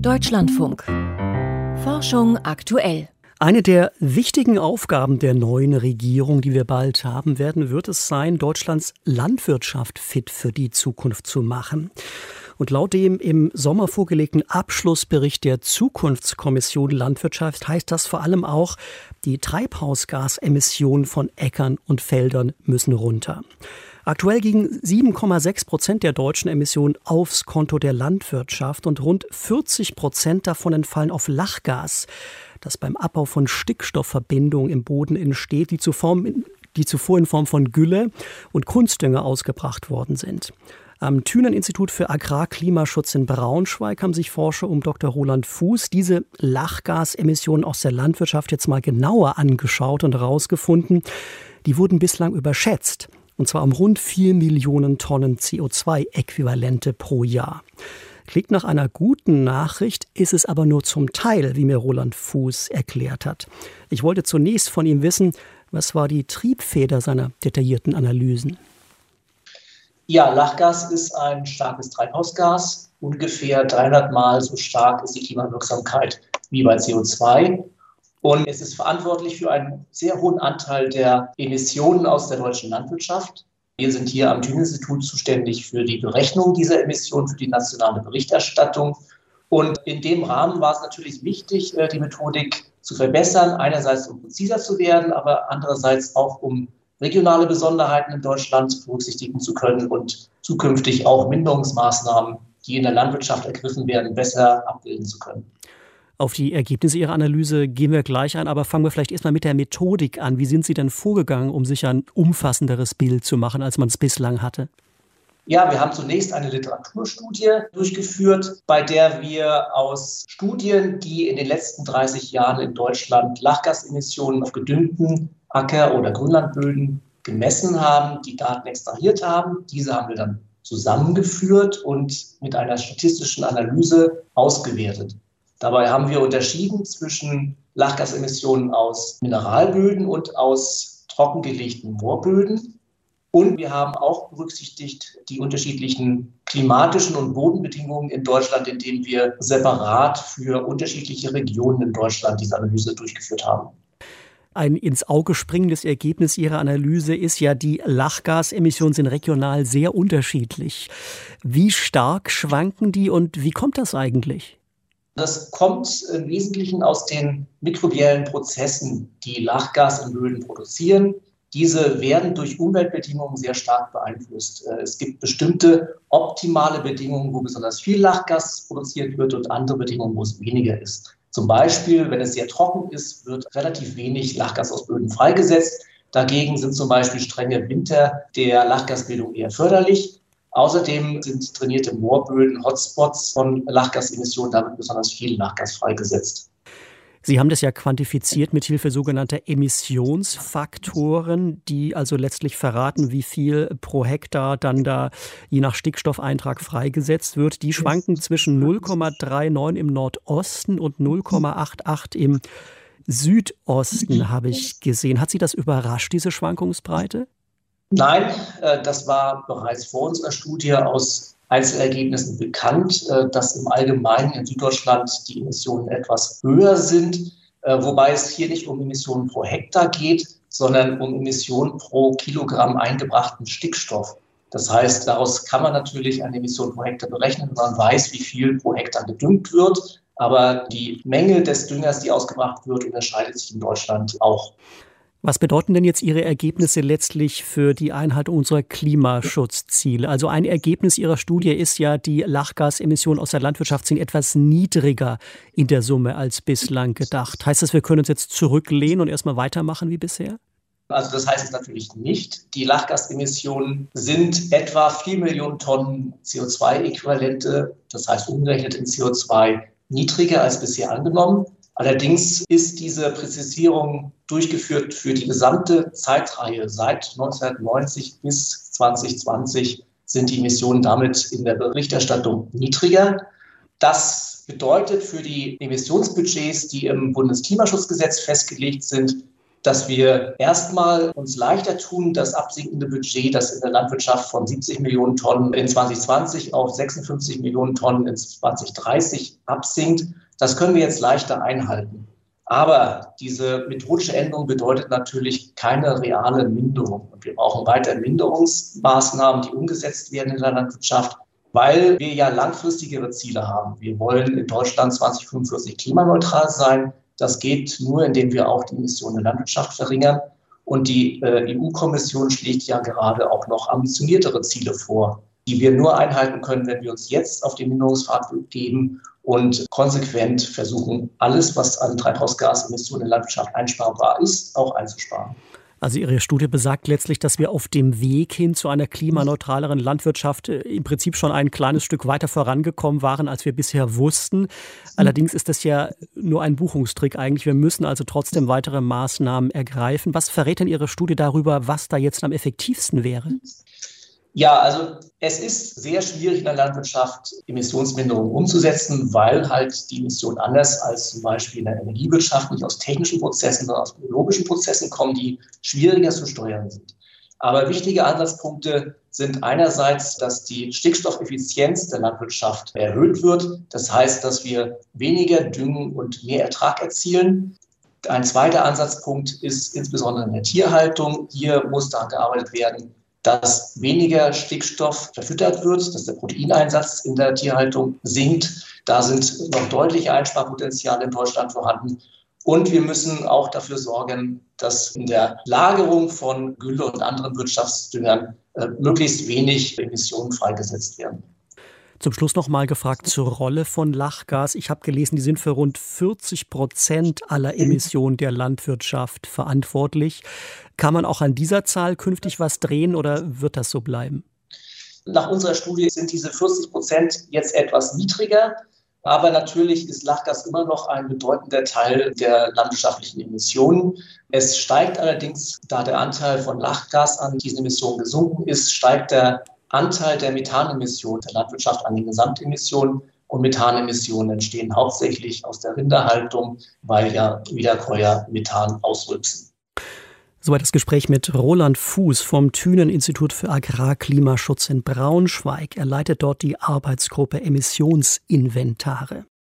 Deutschlandfunk. Forschung aktuell. Eine der wichtigen Aufgaben der neuen Regierung, die wir bald haben werden, wird es sein, Deutschlands Landwirtschaft fit für die Zukunft zu machen. Und laut dem im Sommer vorgelegten Abschlussbericht der Zukunftskommission Landwirtschaft heißt das vor allem auch, die Treibhausgasemissionen von Äckern und Feldern müssen runter. Aktuell gingen 7,6 Prozent der deutschen Emissionen aufs Konto der Landwirtschaft und rund 40 Prozent davon entfallen auf Lachgas, das beim Abbau von Stickstoffverbindungen im Boden entsteht, die zuvor, die zuvor in Form von Gülle und Kunstdünger ausgebracht worden sind. Am Thünen-Institut für Agrarklimaschutz in Braunschweig haben sich Forscher um Dr. Roland Fuß diese Lachgasemissionen aus der Landwirtschaft jetzt mal genauer angeschaut und herausgefunden, die wurden bislang überschätzt und zwar um rund 4 Millionen Tonnen CO2-Äquivalente pro Jahr. Klingt nach einer guten Nachricht, ist es aber nur zum Teil, wie mir Roland Fuß erklärt hat. Ich wollte zunächst von ihm wissen, was war die Triebfeder seiner detaillierten Analysen? Ja, Lachgas ist ein starkes Treibhausgas. Ungefähr 300 Mal so stark ist die Klimawirksamkeit wie bei CO2. Und es ist verantwortlich für einen sehr hohen Anteil der Emissionen aus der deutschen Landwirtschaft. Wir sind hier am Thünen-Institut zuständig für die Berechnung dieser Emissionen, für die nationale Berichterstattung. Und in dem Rahmen war es natürlich wichtig, äh, die Methodik zu verbessern, einerseits um präziser zu werden, aber andererseits auch um regionale Besonderheiten in Deutschland berücksichtigen zu können und zukünftig auch Minderungsmaßnahmen, die in der Landwirtschaft ergriffen werden, besser abbilden zu können. Auf die Ergebnisse Ihrer Analyse gehen wir gleich ein, aber fangen wir vielleicht erstmal mit der Methodik an. Wie sind Sie denn vorgegangen, um sich ein umfassenderes Bild zu machen, als man es bislang hatte? Ja, wir haben zunächst eine Literaturstudie durchgeführt, bei der wir aus Studien, die in den letzten 30 Jahren in Deutschland Lachgasemissionen auf gedüngten Acker- oder Grünlandböden gemessen haben, die Daten extrahiert haben. Diese haben wir dann zusammengeführt und mit einer statistischen Analyse ausgewertet. Dabei haben wir unterschieden zwischen Lachgasemissionen aus Mineralböden und aus trockengelegten Moorböden. Und wir haben auch berücksichtigt die unterschiedlichen klimatischen und Bodenbedingungen in Deutschland, indem wir separat für unterschiedliche Regionen in Deutschland diese Analyse durchgeführt haben. Ein ins Auge springendes Ergebnis Ihrer Analyse ist ja, die Lachgasemissionen sind regional sehr unterschiedlich. Wie stark schwanken die und wie kommt das eigentlich? Das kommt im Wesentlichen aus den mikrobiellen Prozessen, die Lachgas in Böden produzieren. Diese werden durch Umweltbedingungen sehr stark beeinflusst. Äh, es gibt bestimmte optimale Bedingungen, wo besonders viel Lachgas produziert wird und andere Bedingungen, wo es weniger ist. Zum Beispiel, wenn es sehr trocken ist, wird relativ wenig Lachgas aus Böden freigesetzt. Dagegen sind zum Beispiel strenge Winter der Lachgasbildung eher förderlich. Außerdem sind trainierte Moorböden Hotspots von Lachgasemissionen, damit besonders viel Lachgas freigesetzt. Sie haben das ja quantifiziert mit Hilfe sogenannter Emissionsfaktoren, die also letztlich verraten, wie viel pro Hektar dann da je nach Stickstoffeintrag freigesetzt wird. Die schwanken zwischen 0,39 im Nordosten und 0,88 im Südosten, habe ich gesehen. Hat Sie das überrascht, diese Schwankungsbreite? Nein, äh, das war bereits vor unserer Studie aus Einzelergebnissen bekannt, äh, dass im Allgemeinen in Süddeutschland die Emissionen etwas höher sind, äh, wobei es hier nicht um Emissionen pro Hektar geht, sondern um Emissionen pro Kilogramm eingebrachten Stickstoff. Das heißt, daraus kann man natürlich eine Emission pro Hektar berechnen, wenn man weiß, wie viel pro Hektar gedüngt wird. Aber die Menge des Düngers, die ausgebracht wird, unterscheidet sich in Deutschland auch. Was bedeuten denn jetzt Ihre Ergebnisse letztlich für die Einhaltung unserer Klimaschutzziele? Also ein Ergebnis Ihrer Studie ist ja, die Lachgasemissionen aus der Landwirtschaft sind etwas niedriger in der Summe als bislang gedacht. Heißt das, wir können uns jetzt zurücklehnen und erstmal weitermachen wie bisher? Also das heißt es natürlich nicht. Die Lachgasemissionen sind etwa 4 Millionen Tonnen CO2-Äquivalente, das heißt umgerechnet in CO2 niedriger als bisher angenommen. Allerdings ist diese Präzisierung durchgeführt für die gesamte Zeitreihe. Seit 1990 bis 2020 sind die Emissionen damit in der Berichterstattung niedriger. Das bedeutet für die Emissionsbudgets, die im Bundesklimaschutzgesetz festgelegt sind, dass wir erstmal uns leichter tun, das absinkende Budget, das in der Landwirtschaft von 70 Millionen Tonnen in 2020 auf 56 Millionen Tonnen in 2030 absinkt. Das können wir jetzt leichter einhalten. Aber diese methodische Änderung bedeutet natürlich keine reale Minderung. Und wir brauchen weiter Minderungsmaßnahmen, die umgesetzt werden in der Landwirtschaft, weil wir ja langfristigere Ziele haben. Wir wollen in Deutschland 2045 klimaneutral sein. Das geht nur, indem wir auch die Emissionen der Landwirtschaft verringern. Und die äh, EU-Kommission schlägt ja gerade auch noch ambitioniertere Ziele vor, die wir nur einhalten können, wenn wir uns jetzt auf den Minderungspfad geben und konsequent versuchen, alles, was an Treibhausgasemissionen in der Landwirtschaft einsparbar ist, auch einzusparen. Also Ihre Studie besagt letztlich, dass wir auf dem Weg hin zu einer klimaneutraleren Landwirtschaft äh, im Prinzip schon ein kleines Stück weiter vorangekommen waren, als wir bisher wussten. Allerdings ist das ja nur ein Buchungstrick eigentlich. Wir müssen also trotzdem weitere Maßnahmen ergreifen. Was verrät denn Ihre Studie darüber, was da jetzt am effektivsten wäre? Ja, also es ist sehr schwierig in der Landwirtschaft Emissionsminderungen umzusetzen, weil halt die Emissionen anders als zum Beispiel in der Energiewirtschaft nicht aus technischen Prozessen, sondern aus biologischen Prozessen kommen, die schwieriger zu steuern sind. Aber wichtige Ansatzpunkte sind einerseits, dass die Stickstoffeffizienz der Landwirtschaft erhöht wird. Das heißt, dass wir weniger Düngen und mehr Ertrag erzielen. Ein zweiter Ansatzpunkt ist insbesondere in der Tierhaltung. Hier muss daran gearbeitet werden, dass weniger Stickstoff verfüttert wird, dass der Proteineinsatz in der Tierhaltung sinkt. Da sind noch deutliche Einsparpotenziale in Deutschland vorhanden. Und wir müssen auch dafür sorgen, dass in der Lagerung von Gülle und anderen Wirtschaftsdüngern äh, möglichst wenig Emissionen freigesetzt werden. Zum Schluss noch mal gefragt zur Rolle von Lachgas. Ich habe gelesen, die sind für rund 40 Prozent aller Emissionen der Landwirtschaft verantwortlich. Kann man auch an dieser Zahl künftig was drehen oder wird das so bleiben? Nach unserer Studie sind diese 40 Prozent jetzt etwas niedriger. Aber natürlich ist Lachgas immer noch ein bedeutender Teil der landwirtschaftlichen Emissionen. Es steigt allerdings, da der Anteil von Lachgas an diesen Emissionen gesunken ist, steigt der Anteil der Methanemissionen der Landwirtschaft an den Gesamtemissionen. Und Methanemissionen entstehen hauptsächlich aus der Rinderhaltung, weil ja Wiederkäuer Methan ausrülpsen. Soweit das Gespräch mit Roland Fuß vom Thünen-Institut für Agrarklimaschutz in Braunschweig. Er leitet dort die Arbeitsgruppe Emissionsinventare.